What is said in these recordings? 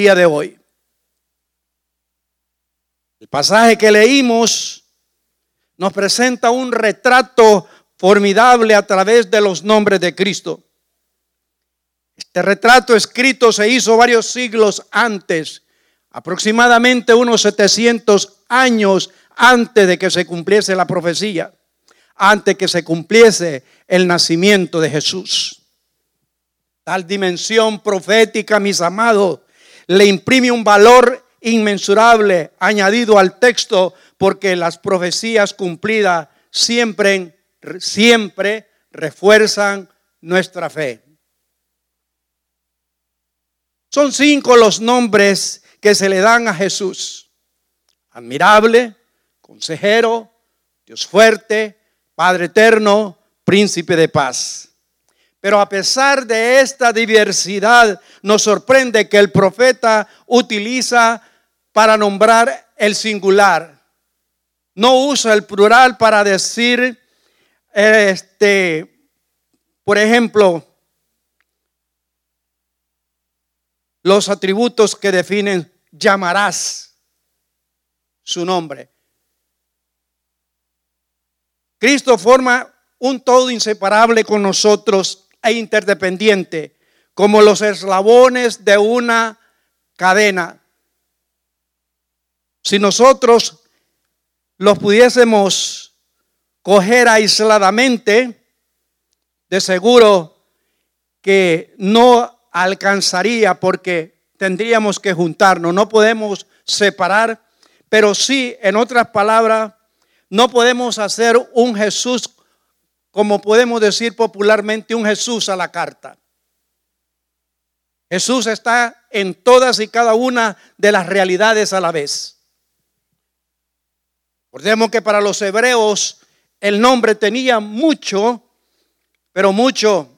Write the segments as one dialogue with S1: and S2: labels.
S1: día de hoy. El pasaje que leímos nos presenta un retrato formidable a través de los nombres de Cristo. Este retrato escrito se hizo varios siglos antes, aproximadamente unos 700 años antes de que se cumpliese la profecía, antes que se cumpliese el nacimiento de Jesús. Tal dimensión profética, mis amados, le imprime un valor inmensurable añadido al texto porque las profecías cumplidas siempre, siempre refuerzan nuestra fe. Son cinco los nombres que se le dan a Jesús. Admirable, consejero, Dios fuerte, Padre eterno, príncipe de paz. Pero a pesar de esta diversidad, nos sorprende que el profeta utiliza para nombrar el singular. No usa el plural para decir, este, por ejemplo, los atributos que definen llamarás su nombre. Cristo forma un todo inseparable con nosotros e interdependiente, como los eslabones de una cadena. Si nosotros los pudiésemos coger aisladamente, de seguro que no alcanzaría porque tendríamos que juntarnos, no podemos separar, pero sí, en otras palabras, no podemos hacer un Jesús, como podemos decir popularmente, un Jesús a la carta. Jesús está en todas y cada una de las realidades a la vez. Recordemos que para los hebreos el nombre tenía mucho, pero mucho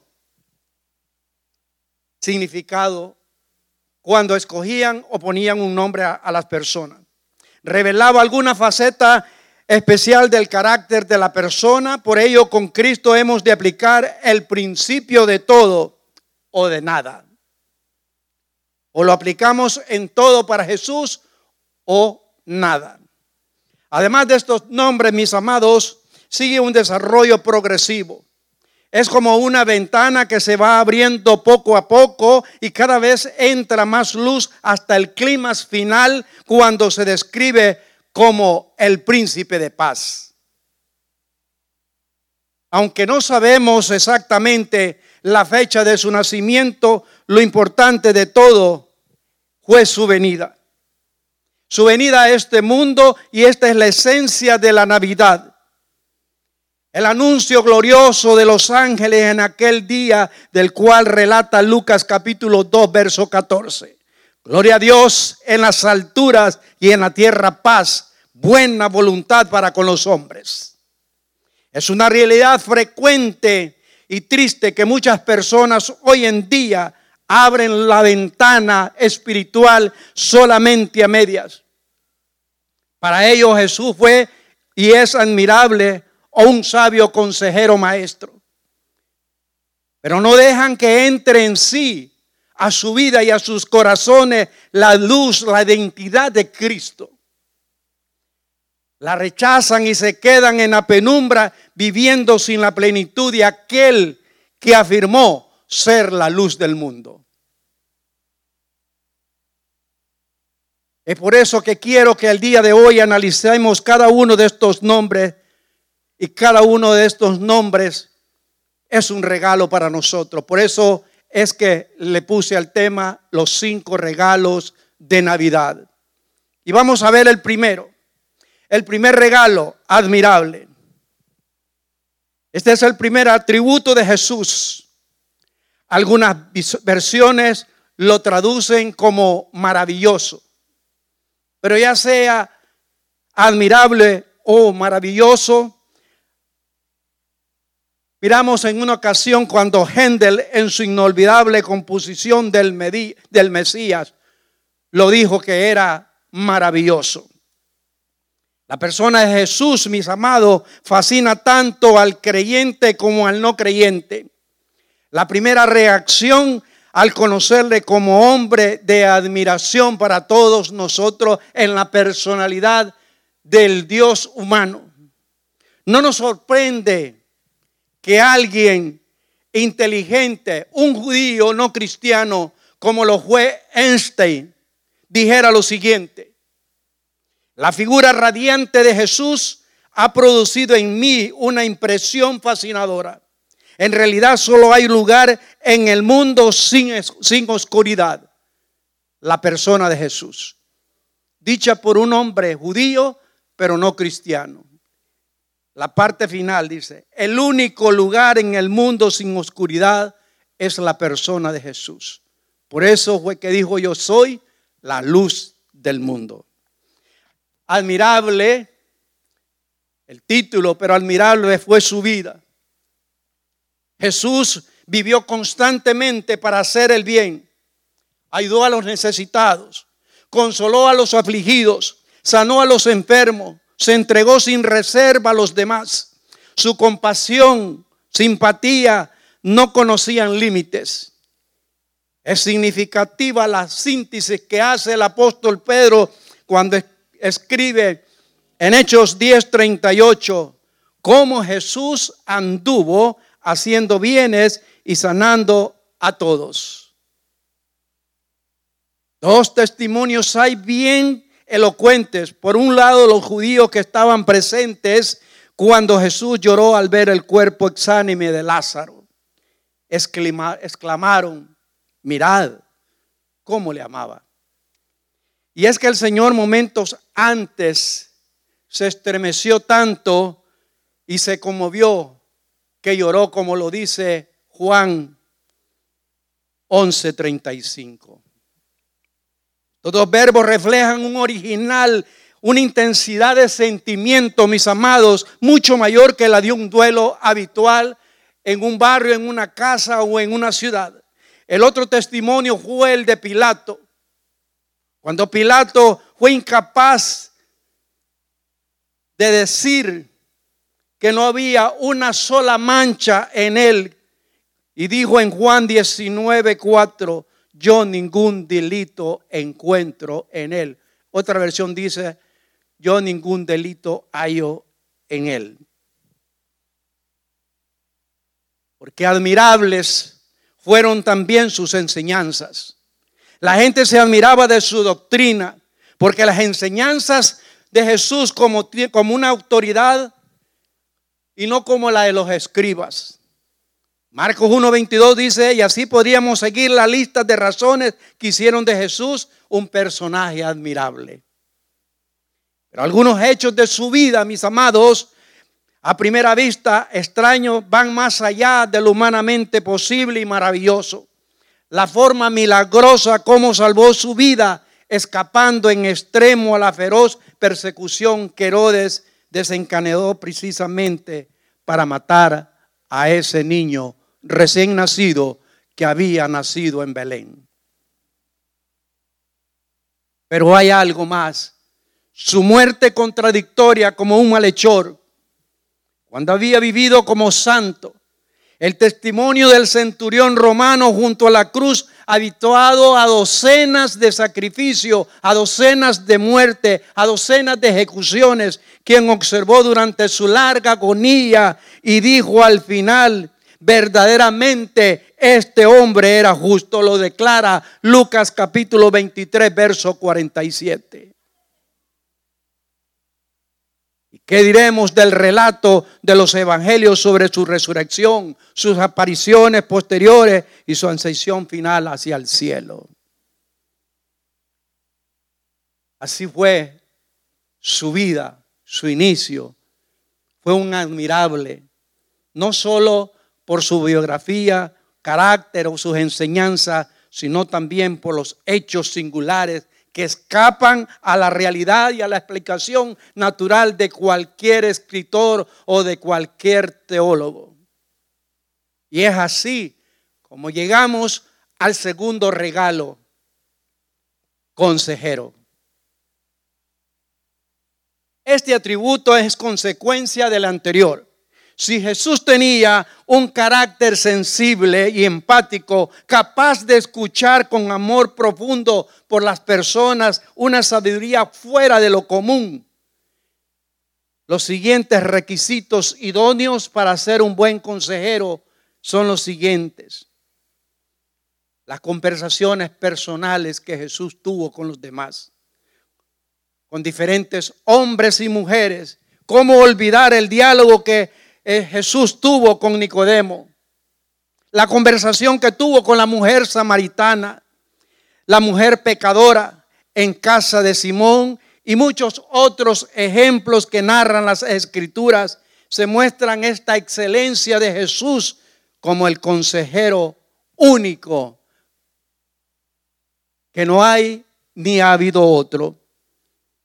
S1: significado cuando escogían o ponían un nombre a, las personas. Revelaba alguna faceta especial del carácter de la persona, por ello con Cristo hemos de aplicar el principio de todo o de nada. O lo aplicamos en todo para Jesús o nada. Además de estos nombres, mis amados, sigue un desarrollo progresivo. Es como una ventana que se va abriendo poco a poco y cada vez entra más luz hasta el clima final cuando se describe como el príncipe de paz. Aunque no sabemos exactamente la fecha de su nacimiento, lo importante de todo fue su venida su venida a este mundo y esta es la esencia de la Navidad. El anuncio glorioso de los ángeles en aquel día del cual relata Lucas capítulo 2 verso 14. Gloria a Dios en las alturas y en la tierra paz, buena voluntad para con los hombres. Es una realidad frecuente y triste que muchas personas hoy en día abren la ventana espiritual solamente a medias. Para ellos Jesús fue y es admirable o un sabio consejero maestro. Pero no dejan que entre en sí, a su vida y a sus corazones, la luz, la identidad de Cristo. La rechazan y se quedan en la penumbra viviendo sin la plenitud de aquel que afirmó ser la luz del mundo. Es por eso que quiero que el día de hoy analicemos cada uno de estos nombres y cada uno de estos nombres es un regalo para nosotros. Por eso es que le puse al tema los cinco regalos de Navidad. Y vamos a ver el primero. El primer regalo, admirable. Este es el primer atributo de Jesús. Algunas versiones lo traducen como maravilloso. Pero ya sea admirable o maravilloso, miramos en una ocasión cuando Händel en su inolvidable composición del, del Mesías lo dijo que era maravilloso. La persona de Jesús, mis amados, fascina tanto al creyente como al no creyente. La primera reacción al conocerle como hombre de admiración para todos nosotros en la personalidad del Dios humano. No nos sorprende que alguien inteligente, un judío no cristiano, como lo fue Einstein, dijera lo siguiente. La figura radiante de Jesús ha producido en mí una impresión fascinadora. En realidad solo hay lugar en el mundo sin, sin oscuridad. La persona de Jesús. Dicha por un hombre judío, pero no cristiano. La parte final dice, el único lugar en el mundo sin oscuridad es la persona de Jesús. Por eso fue que dijo, yo soy la luz del mundo. Admirable el título, pero admirable fue su vida. Jesús vivió constantemente para hacer el bien, ayudó a los necesitados, consoló a los afligidos, sanó a los enfermos, se entregó sin reserva a los demás. Su compasión, simpatía no conocían límites. Es significativa la síntesis que hace el apóstol Pedro cuando escribe en Hechos 10:38 cómo Jesús anduvo haciendo bienes y sanando a todos. Dos testimonios hay bien elocuentes. Por un lado, los judíos que estaban presentes cuando Jesús lloró al ver el cuerpo exánime de Lázaro. exclamaron, mirad cómo le amaba. Y es que el Señor momentos antes se estremeció tanto y se conmovió que lloró como lo dice Juan 11:35. Los verbos reflejan un original, una intensidad de sentimiento, mis amados, mucho mayor que la de un duelo habitual en un barrio, en una casa o en una ciudad. El otro testimonio fue el de Pilato. Cuando Pilato fue incapaz de decir que no había una sola mancha en él y dijo en Juan 19, 4, yo ningún delito encuentro en él. Otra versión dice, yo ningún delito hallo en él. Porque admirables fueron también sus enseñanzas. La gente se admiraba de su doctrina, porque las enseñanzas de Jesús como, como una autoridad y no como la de los escribas. Marcos 1.22 dice, y así podríamos seguir la lista de razones que hicieron de Jesús un personaje admirable. Pero algunos hechos de su vida, mis amados, a primera vista extraños, van más allá de lo humanamente posible y maravilloso. La forma milagrosa como salvó su vida, escapando en extremo a la feroz persecución que Herodes desencadenó precisamente para matar a ese niño recién nacido que había nacido en Belén. Pero hay algo más. Su muerte contradictoria como un malhechor, cuando había vivido como santo, el testimonio del centurión romano junto a la cruz, habituado a docenas de sacrificios, a docenas de muerte, a docenas de ejecuciones, quien observó durante su larga agonía y dijo al final, verdaderamente este hombre era justo, lo declara Lucas capítulo 23, verso 47. ¿Y qué diremos del relato de los evangelios sobre su resurrección, sus apariciones posteriores y su ascensión final hacia el cielo? Así fue su vida, su inicio. Fue un admirable, no solo por su biografía, carácter o sus enseñanzas, sino también por los hechos singulares que escapan a la realidad y a la explicación natural de cualquier escritor o de cualquier teólogo. Y es así como llegamos al segundo regalo, consejero. Este atributo es consecuencia del anterior. Si Jesús tenía un carácter sensible y empático, capaz de escuchar con amor profundo por las personas, una sabiduría fuera de lo común, los siguientes requisitos idóneos para ser un buen consejero son los siguientes. Las conversaciones personales que Jesús tuvo con los demás, con diferentes hombres y mujeres. ¿Cómo olvidar el diálogo que eh, Jesús tuvo con Nicodemo? La conversación que tuvo con la mujer samaritana, la mujer pecadora en casa de Simón y muchos otros ejemplos que narran las escrituras se muestran esta excelencia de Jesús como el consejero único, que no hay ni ha habido otro.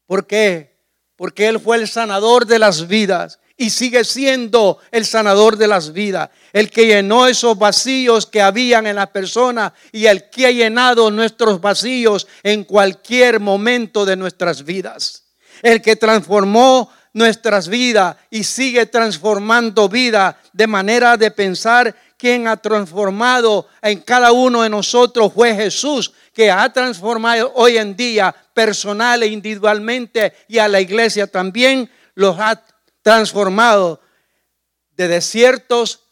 S1: ¿Por qué? Porque Él fue el sanador de las vidas y sigue siendo el sanador de las vidas, el que llenó esos vacíos que habían en la persona y el que ha llenado nuestros vacíos en cualquier momento de nuestras vidas, el que transformó nuestras vidas y sigue transformando vida de manera de pensar quien ha transformado en cada uno de nosotros fue Jesús, que ha transformado hoy en día personal e individualmente y a la iglesia también los ha transformado de desiertos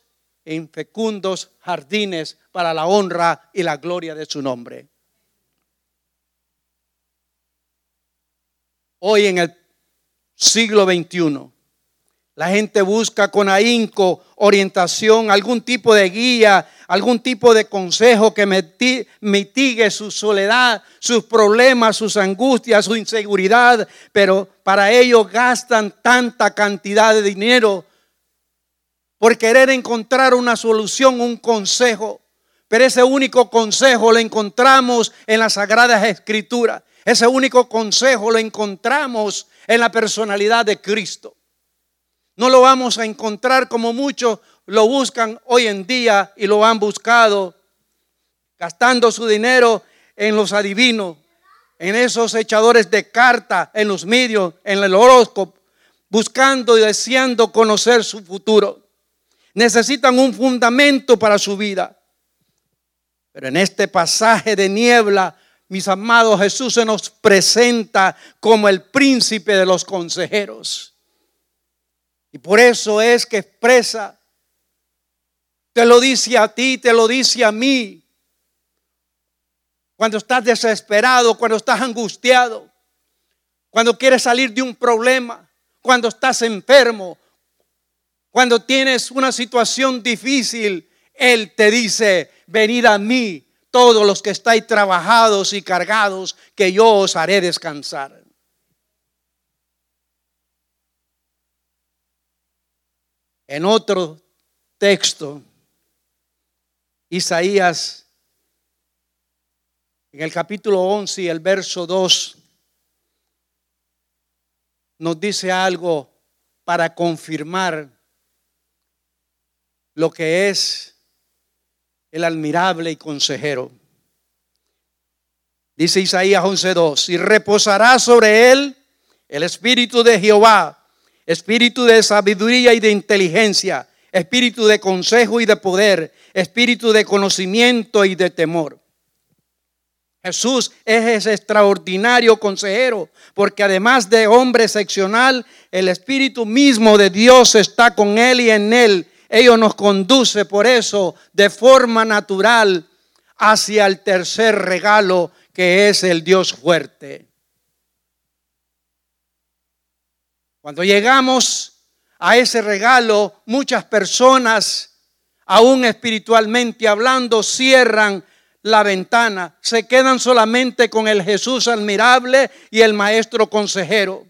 S1: en fecundos jardines para la honra y la gloria de su nombre. Hoy en el siglo XXI, la gente busca con ahínco orientación, algún tipo de guía, algún tipo de consejo que mitigue su soledad, sus problemas, sus angustias, su inseguridad, pero para ello gastan tanta cantidad de dinero por querer encontrar una solución, un consejo. Pero ese único consejo lo encontramos en las Sagradas Escrituras. Ese único consejo lo encontramos en la personalidad de Cristo. No lo vamos a encontrar como muchos lo buscan hoy en día y lo han buscado, gastando su dinero en los adivinos, en esos echadores de carta, en los medios, en el horóscopo, buscando y deseando conocer su futuro. Necesitan un fundamento para su vida. Pero en este pasaje de niebla, mis amados, Jesús se nos presenta como el príncipe de los consejeros. Y por eso es que expresa, te lo dice a ti, te lo dice a mí. Cuando estás desesperado, cuando estás angustiado, cuando quieres salir de un problema, cuando estás enfermo, cuando tienes una situación difícil, Él te dice, venid a mí todos los que estáis trabajados y cargados, que yo os haré descansar. En otro texto, Isaías, en el capítulo 11 y el verso 2, nos dice algo para confirmar lo que es el admirable y consejero. Dice Isaías 11:2, y reposará sobre él el espíritu de Jehová espíritu de sabiduría y de inteligencia, espíritu de consejo y de poder, espíritu de conocimiento y de temor. Jesús es ese extraordinario consejero, porque además de hombre excepcional, el Espíritu mismo de Dios está con él y en él. Ello nos conduce por eso de forma natural hacia el tercer regalo que es el Dios fuerte. Cuando llegamos a ese regalo, muchas personas, aún espiritualmente hablando, cierran la ventana, se quedan solamente con el Jesús admirable y el Maestro consejero.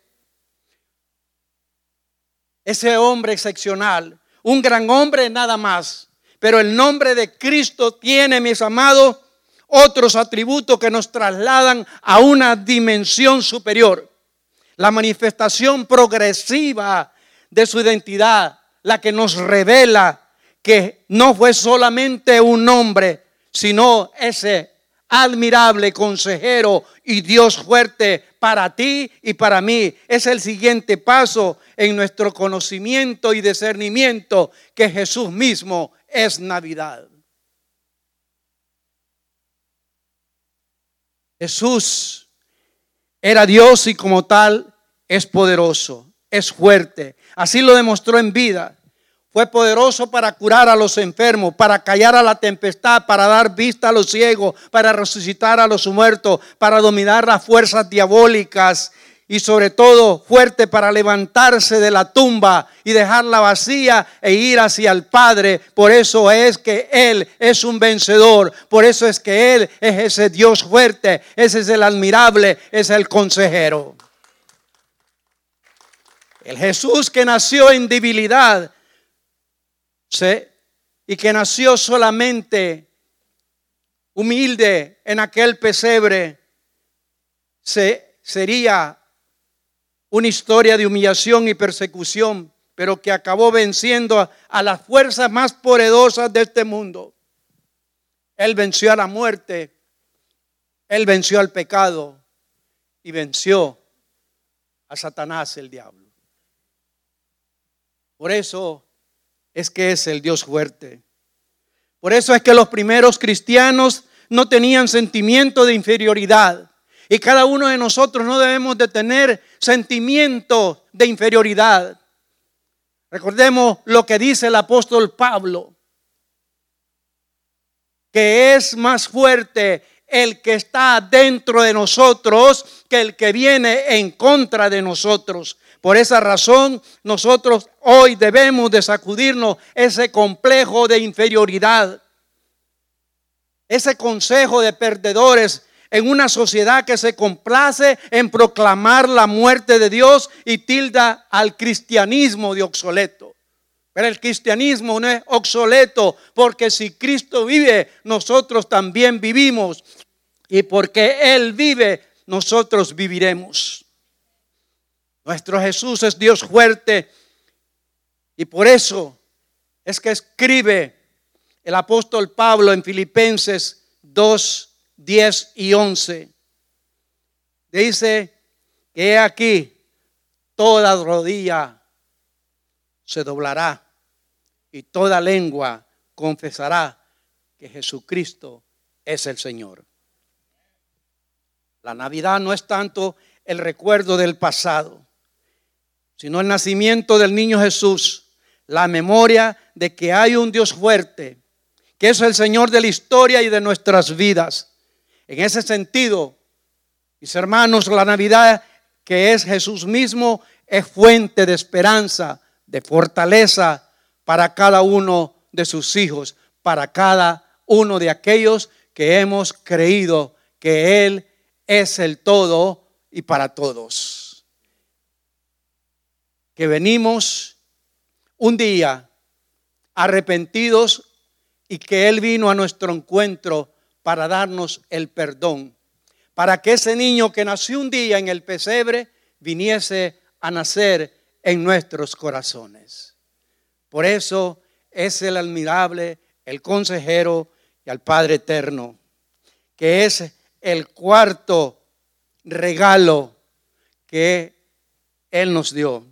S1: Ese hombre excepcional, un gran hombre nada más, pero el nombre de Cristo tiene, mis amados, otros atributos que nos trasladan a una dimensión superior la manifestación progresiva de su identidad, la que nos revela que no fue solamente un hombre, sino ese admirable consejero y Dios fuerte para ti y para mí. Es el siguiente paso en nuestro conocimiento y discernimiento que Jesús mismo es Navidad. Jesús era Dios y como tal es poderoso, es fuerte. Así lo demostró en vida. Fue poderoso para curar a los enfermos, para callar a la tempestad, para dar vista a los ciegos, para resucitar a los muertos, para dominar las fuerzas diabólicas y sobre todo fuerte para levantarse de la tumba y dejarla vacía e ir hacia el Padre. Por eso es que Él es un vencedor, por eso es que Él es ese Dios fuerte, ese es el admirable, es el consejero. El Jesús que nació en debilidad, y que nació solamente humilde en aquel pesebre, se, sería una historia de humillación y persecución, pero que acabó venciendo a, las fuerzas más poderosas de este mundo. Él venció a la muerte, él venció al pecado y venció a Satanás el diablo. Por eso es que es el Dios fuerte. Por eso es que los primeros cristianos no tenían sentimiento de inferioridad. Y cada uno de nosotros no debemos de tener sentimiento de inferioridad. Recordemos lo que dice el apóstol Pablo, que es más fuerte el que está dentro de nosotros que el que viene en contra de nosotros. Por esa razón, nosotros hoy debemos de sacudirnos ese complejo de inferioridad, ese consejo de perdedores en una sociedad que se complace en proclamar la muerte de Dios y tilda al cristianismo de obsoleto. Pero el cristianismo no es obsoleto porque si Cristo vive, nosotros también vivimos. Y porque Él vive, nosotros viviremos. Nuestro Jesús es Dios fuerte y por eso es que escribe el apóstol Pablo en Filipenses 2, 10 y 11. Dice que aquí toda rodilla se doblará y toda lengua confesará que Jesucristo es el Señor. La Navidad no es tanto el recuerdo del pasado sino el nacimiento del niño Jesús, la memoria de que hay un Dios fuerte, que es el Señor de la historia y de nuestras vidas. En ese sentido, mis hermanos, la Navidad que es Jesús mismo es fuente de esperanza, de fortaleza para cada uno de sus hijos, para cada uno de aquellos que hemos creído que Él es el todo y para todos. Que venimos un día arrepentidos y que Él vino a nuestro encuentro para darnos el perdón, para que ese niño que nació un día en el pesebre viniese a nacer en nuestros corazones. Por eso es el admirable, el consejero y al Padre eterno, que es el cuarto regalo que Él nos dio.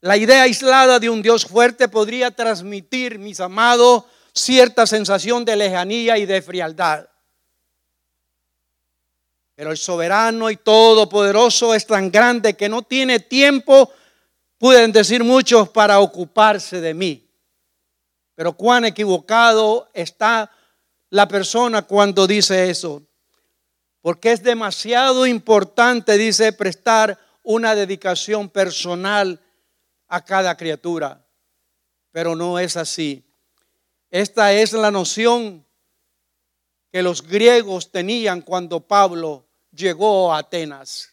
S1: La idea aislada de un Dios fuerte podría transmitir, mis amados, cierta sensación de lejanía y de frialdad. Pero el soberano y todopoderoso es tan grande que no tiene tiempo, pueden decir muchos, para ocuparse de mí. Pero cuán equivocado está la persona cuando dice eso. Porque es demasiado importante, dice, prestar una dedicación personal a cada criatura. Pero no es así. Esta es la noción que los griegos tenían cuando Pablo llegó a Atenas.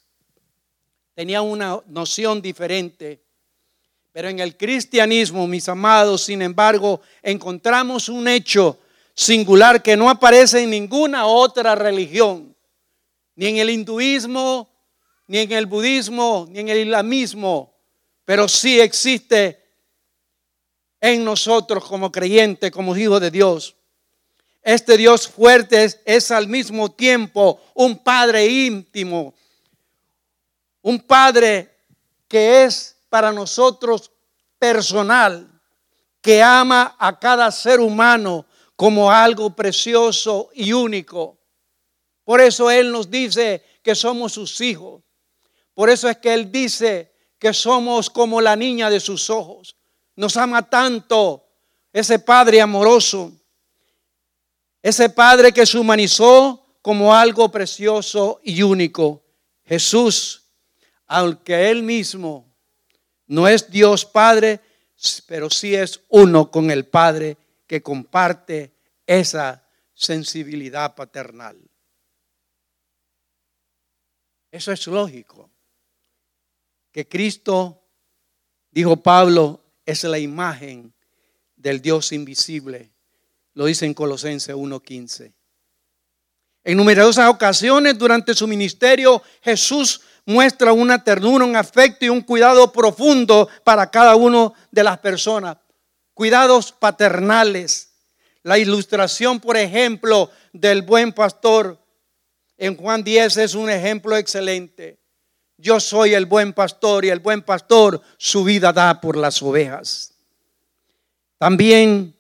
S1: Tenían una noción diferente. Pero en el cristianismo, mis amados, sin embargo, encontramos un hecho singular que no aparece en ninguna otra religión, ni en el hinduismo, ni en el budismo, ni en el islamismo, pero sí existe en nosotros como creyentes, como hijos de Dios. Este Dios fuerte es, es al mismo tiempo un Padre íntimo, un Padre que es para nosotros personal, que ama a cada ser humano como algo precioso y único. Por eso Él nos dice que somos sus hijos. Por eso es que Él dice que somos como la niña de sus ojos. Nos ama tanto ese Padre amoroso, ese Padre que se humanizó como algo precioso y único. Jesús, aunque Él mismo no es Dios Padre, pero sí es uno con el Padre que comparte esa sensibilidad paternal. Eso es lógico. Que Cristo, dijo Pablo, es la imagen del Dios invisible. Lo dice en Colosenses 1.15. En numerosas ocasiones durante su ministerio, Jesús muestra una ternura, un afecto y un cuidado profundo para cada una de las personas. Cuidados paternales. La ilustración, por ejemplo, del buen pastor en Juan 10 es un ejemplo excelente. Yo soy el buen pastor y el buen pastor su vida da por las ovejas. También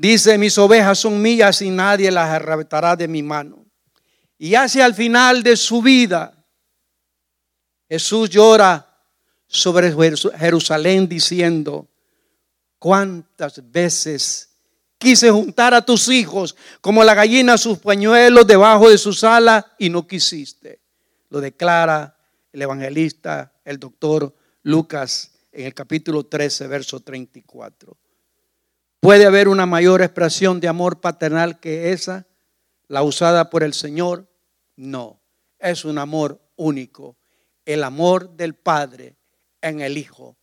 S1: dice, mis ovejas son mías y nadie las arrebatará de mi mano. Y hacia el final de su vida, Jesús llora sobre Jerusalén diciendo, ¿cuántas veces quise juntar a tus hijos como la gallina sus pañuelos debajo de sus alas y no quisiste? Lo declara el evangelista, el doctor Lucas, en el capítulo 13, verso 34. ¿Puede haber una mayor expresión de amor paternal que esa, la usada por el Señor? No, es un amor único el amor del Padre en el Hijo.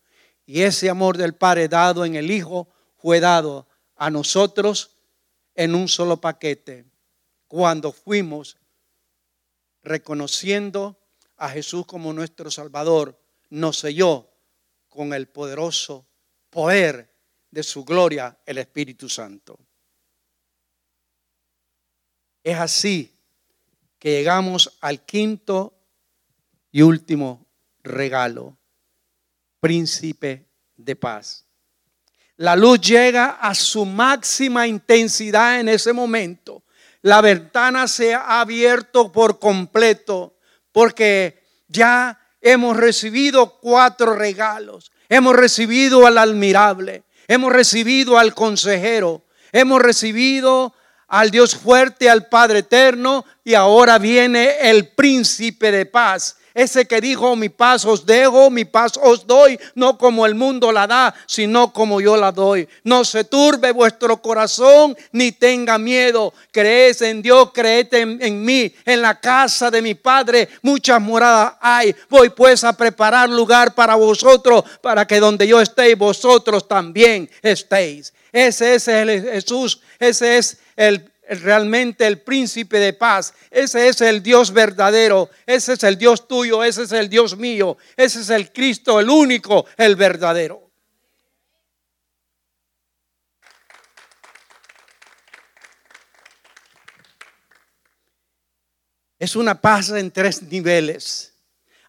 S1: Y ese amor del Padre dado en el Hijo fue dado a nosotros en un solo paquete cuando fuimos reconociendo a Jesús como nuestro Salvador, nos selló con el poderoso poder de su gloria, el Espíritu Santo. Es así que llegamos al quinto y último regalo, príncipe de paz. La luz llega a su máxima intensidad en ese momento. La ventana se ha abierto por completo porque ya hemos recibido cuatro regalos. Hemos recibido al admirable, hemos recibido al consejero, hemos recibido al Dios fuerte, al Padre eterno y ahora viene el príncipe de paz ese que dijo, mi paz os dejo, mi paz os doy, no como el mundo la da, sino como yo la doy. No se turbe vuestro corazón, ni tenga miedo. Creed en Dios, creed en, en mí. En la casa de mi Padre muchas moradas hay. Voy pues a preparar lugar para vosotros, para que donde yo esté, vosotros también estéis. Ese es el Jesús, ese es el realmente el príncipe de paz. Ese es el Dios verdadero. Ese es el Dios tuyo. Ese es el Dios mío. Ese es el Cristo, el único, el verdadero. Es una paz en tres niveles.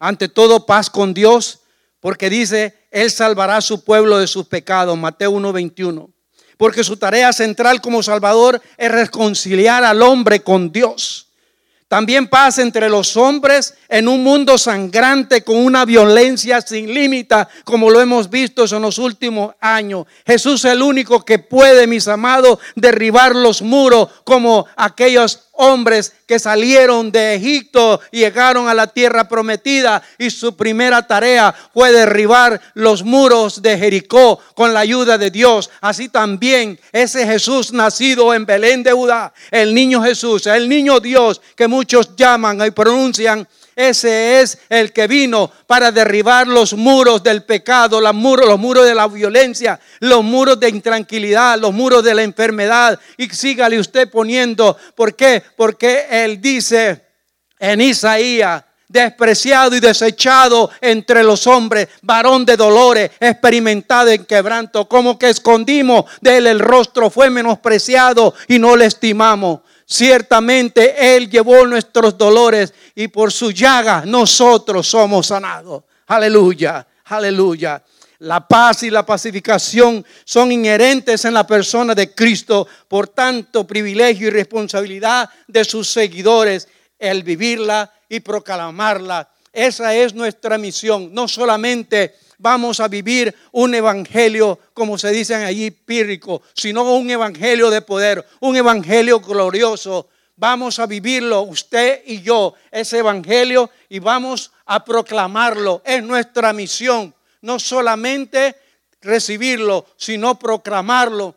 S1: Ante todo, paz con Dios, porque dice, Él salvará a su pueblo de sus pecados. Mateo 1.21 porque su tarea central como Salvador es reconciliar al hombre con Dios. También paz entre los hombres en un mundo sangrante con una violencia sin límite, como lo hemos visto en los últimos años. Jesús es el único que puede, mis amados, derribar los muros como aquellos hombres que salieron de Egipto y llegaron a la tierra prometida y su primera tarea fue derribar los muros de Jericó con la ayuda de Dios. Así también ese Jesús nacido en Belén de Judá, el niño Jesús, el niño Dios que muchos llaman y pronuncian ese es el que vino para derribar los muros del pecado, los muros, de la violencia, los muros de intranquilidad, los muros de la enfermedad. Y sígale usted poniendo, ¿por qué? Porque Él dice en Isaías despreciado y desechado entre los hombres, varón de dolores, experimentado en quebranto, como que escondimos de él el rostro, fue menospreciado y no le estimamos. Ciertamente Él llevó nuestros dolores y por su llaga nosotros somos sanados. Aleluya, aleluya. La paz y la pacificación son inherentes en la persona de Cristo, por tanto privilegio y responsabilidad de sus seguidores el vivirla y proclamarla. Esa es nuestra misión, no solamente vamos a vivir un evangelio, como se dice allí, pírrico, sino un evangelio de poder, un evangelio glorioso. Vamos a vivirlo, usted y yo, ese evangelio, y vamos a proclamarlo. Es nuestra misión, no solamente recibirlo, sino proclamarlo,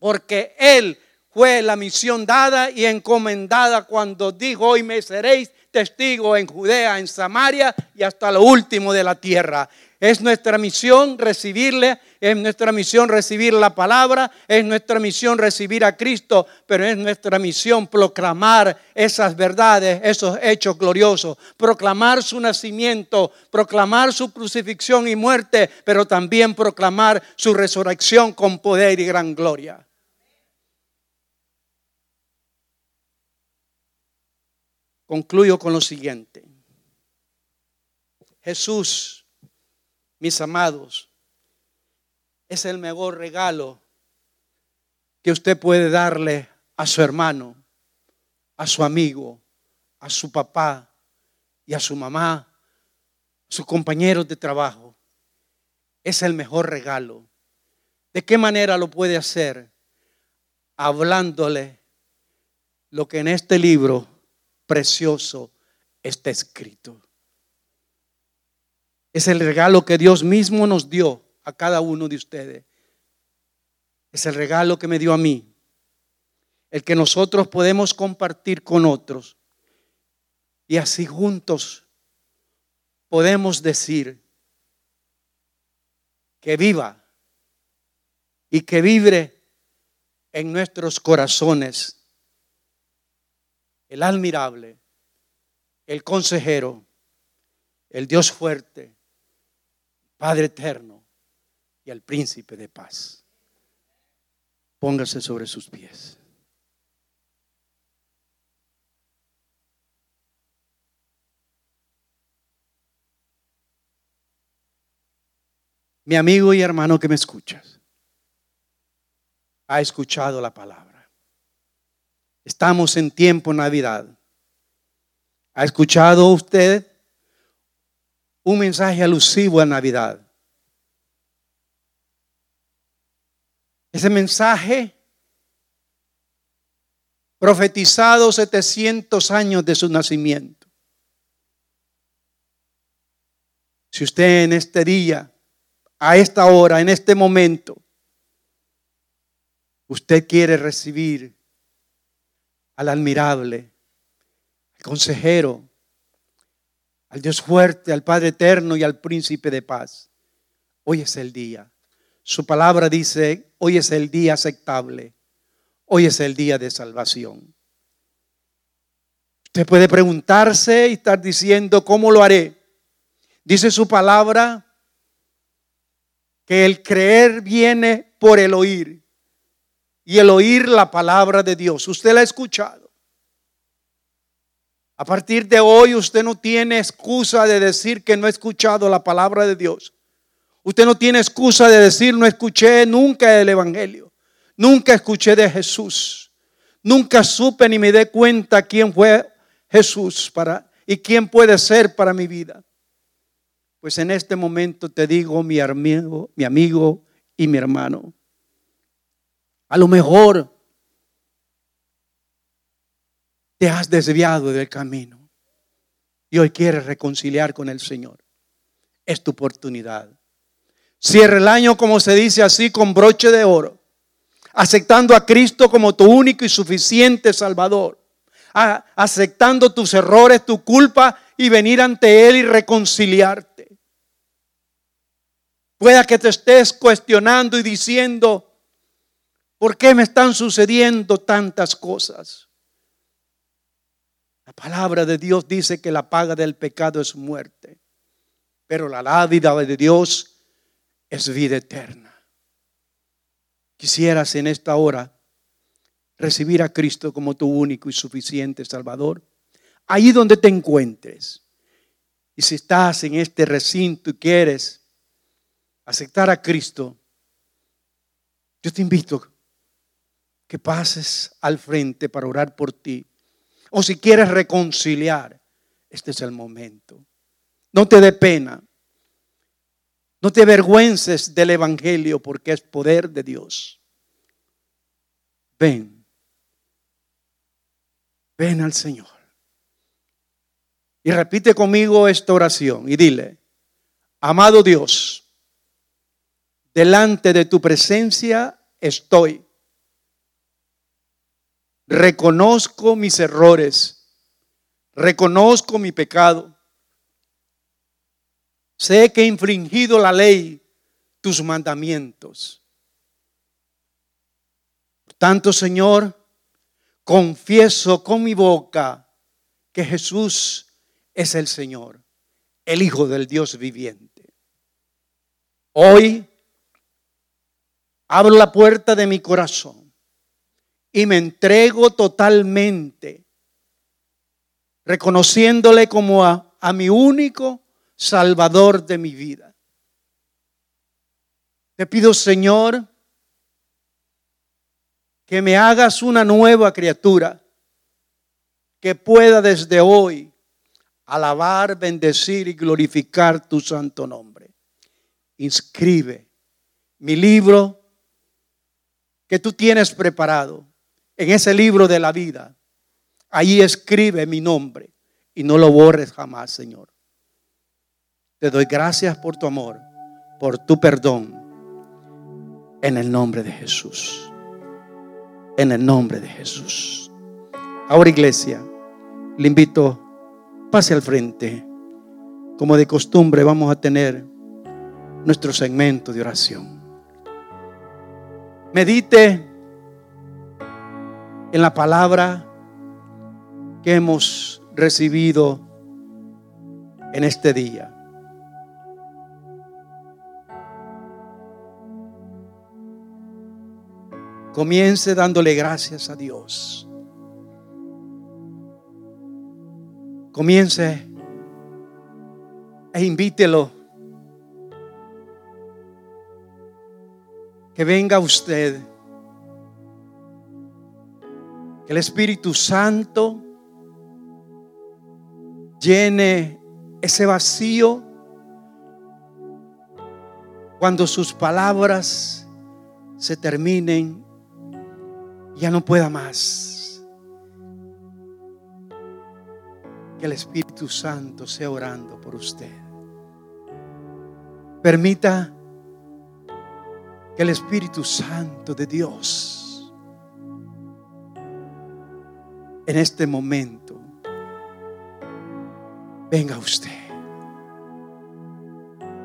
S1: porque Él fue la misión dada y encomendada cuando dijo, hoy me seréis testigo en Judea, en Samaria y hasta lo último de la tierra. Es nuestra misión recibirle, es nuestra misión recibir la palabra, es nuestra misión recibir a Cristo, pero es nuestra misión proclamar esas verdades, esos hechos gloriosos, proclamar su nacimiento, proclamar su crucifixión y muerte, pero también proclamar su resurrección con poder y gran gloria. Concluyo con lo siguiente. Jesús, mis amados, es el mejor regalo que usted puede darle a su hermano, a su amigo, a su papá y a su mamá, sus compañeros de trabajo. Es el mejor regalo. ¿De qué manera lo puede hacer? Hablándole lo que en este libro precioso está escrito. Es el regalo que Dios mismo nos dio a cada uno de ustedes. Es el regalo que me dio a mí. El que nosotros podemos compartir con otros. Y así juntos podemos decir que viva y que vibre en nuestros corazones el admirable, el consejero, el Dios fuerte, Padre eterno y el príncipe de paz. Póngase sobre sus pies. Mi amigo y hermano que me escuchas, ha escuchado la palabra. Estamos en tiempo Navidad. ¿Ha escuchado usted un mensaje alusivo a Navidad? Ese mensaje profetizado 700 años de su nacimiento. Si usted en este día, a esta hora, en este momento, usted quiere recibir al admirable, al consejero, al Dios fuerte, al Padre eterno y al príncipe de paz. Hoy es el día. Su palabra dice, hoy es el día aceptable. Hoy es el día de salvación. Usted puede preguntarse y estar diciendo, ¿cómo lo haré? Dice su palabra que el creer viene por el oír y el oír la palabra de Dios. Usted la ha escuchado. A partir de hoy usted no tiene excusa de decir que no ha escuchado la palabra de Dios. Usted no tiene excusa de decir no escuché nunca el Evangelio. Nunca escuché de Jesús. Nunca supe ni me di cuenta quién fue Jesús para y quién puede ser para mi vida. Pues en este momento te digo, mi amigo, mi amigo y mi hermano, a lo mejor te has desviado del camino y hoy quieres reconciliar con el Señor. Es tu oportunidad. Cierra el año, como se dice así, con broche de oro, aceptando a Cristo como tu único y suficiente Salvador, aceptando tus errores, tu culpa y venir ante Él y reconciliarte. Pueda que te estés cuestionando y diciendo, ¿Por qué me están sucediendo tantas cosas? La palabra de Dios dice que la paga del pecado es muerte, pero la vida de Dios es vida eterna. Quisieras en esta hora recibir a Cristo como tu único y suficiente Salvador. Ahí donde te encuentres. Y si estás en este recinto y quieres aceptar a Cristo, yo te invito que pases al frente para orar por ti. O si quieres reconciliar, este es el momento. No te dé pena. No te avergüences del Evangelio porque es poder de Dios. Ven. Ven al Señor. Y repite conmigo esta oración y dile, amado Dios, delante de tu presencia estoy reconozco mis errores, reconozco mi pecado. Sé que he infringido la ley, tus mandamientos. Por tanto, Señor, confieso con mi boca que Jesús es el Señor, el Hijo del Dios viviente. Hoy abro la puerta de mi corazón y me entrego totalmente, reconociéndole como a, a mi único Salvador de mi vida. Te pido, Señor, que me hagas una nueva criatura que pueda desde hoy alabar, bendecir y glorificar tu santo nombre. Inscribe mi libro que tú tienes preparado en ese libro de la vida. Ahí escribe mi nombre y no lo borres jamás, Señor. Te doy gracias por tu amor, por tu perdón, en el nombre de Jesús. En el nombre de Jesús. Ahora, iglesia, le invito, pase al frente. Como de costumbre, vamos a tener nuestro segmento de oración. Medite en la palabra que hemos recibido en este día. Comience dándole gracias a Dios. Comience e invítelo. Que venga usted que el Espíritu Santo llene ese vacío cuando sus palabras se terminen, ya no pueda más. Que el Espíritu Santo sea orando por usted. Permita que el Espíritu Santo de Dios en este momento, venga usted.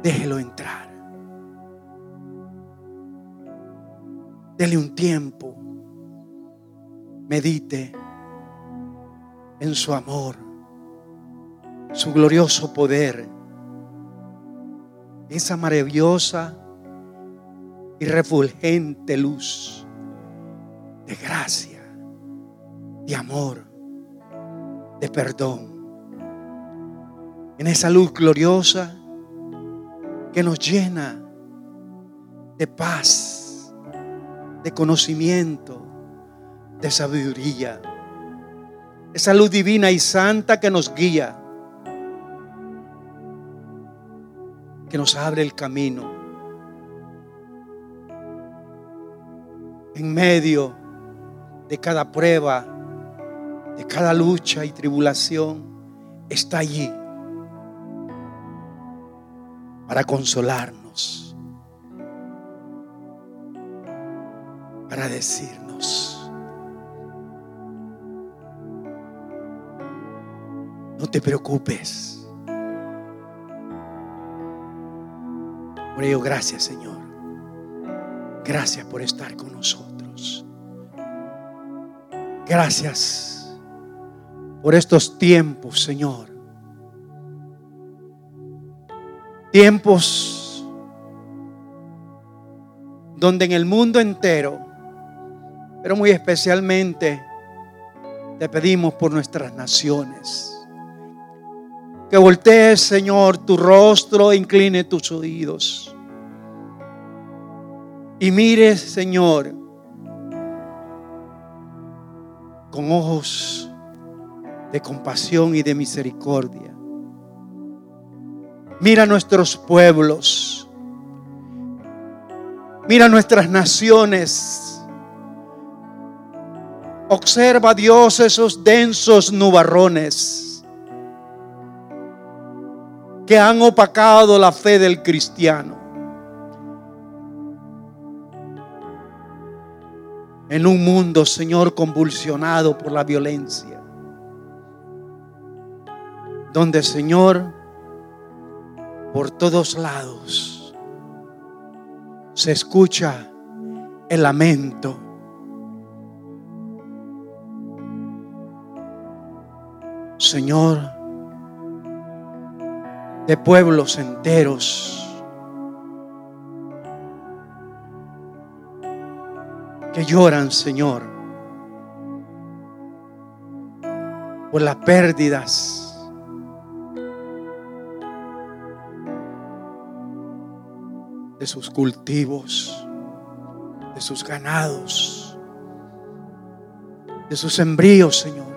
S1: Déjelo entrar. Dele un tiempo. Medite en su amor, su glorioso poder, esa maravillosa y refulgente luz de gracia de amor, de perdón. En esa luz gloriosa que nos llena de paz, de conocimiento, de sabiduría. Esa luz divina y santa que nos guía, que nos abre el camino. En medio de cada prueba, de cada lucha y tribulación está allí para consolarnos, para decirnos, no te preocupes. Por ello, gracias Señor. Gracias por estar con nosotros. Gracias por estos tiempos, Señor. Tiempos donde en el mundo entero, pero muy especialmente, te pedimos por nuestras naciones. Que voltees, Señor, tu rostro incline tus oídos. Y mires, Señor, con ojos de compasión y de misericordia. Mira nuestros pueblos. Mira nuestras naciones. Observa, Dios, esos densos nubarrones que han opacado la fe del cristiano. En un mundo, Señor, convulsionado por la violencia. Donde, Señor, por todos lados se escucha el lamento. Señor, de pueblos enteros que lloran, Señor, por las pérdidas de sus cultivos, de sus ganados, de sus sembríos, Señor.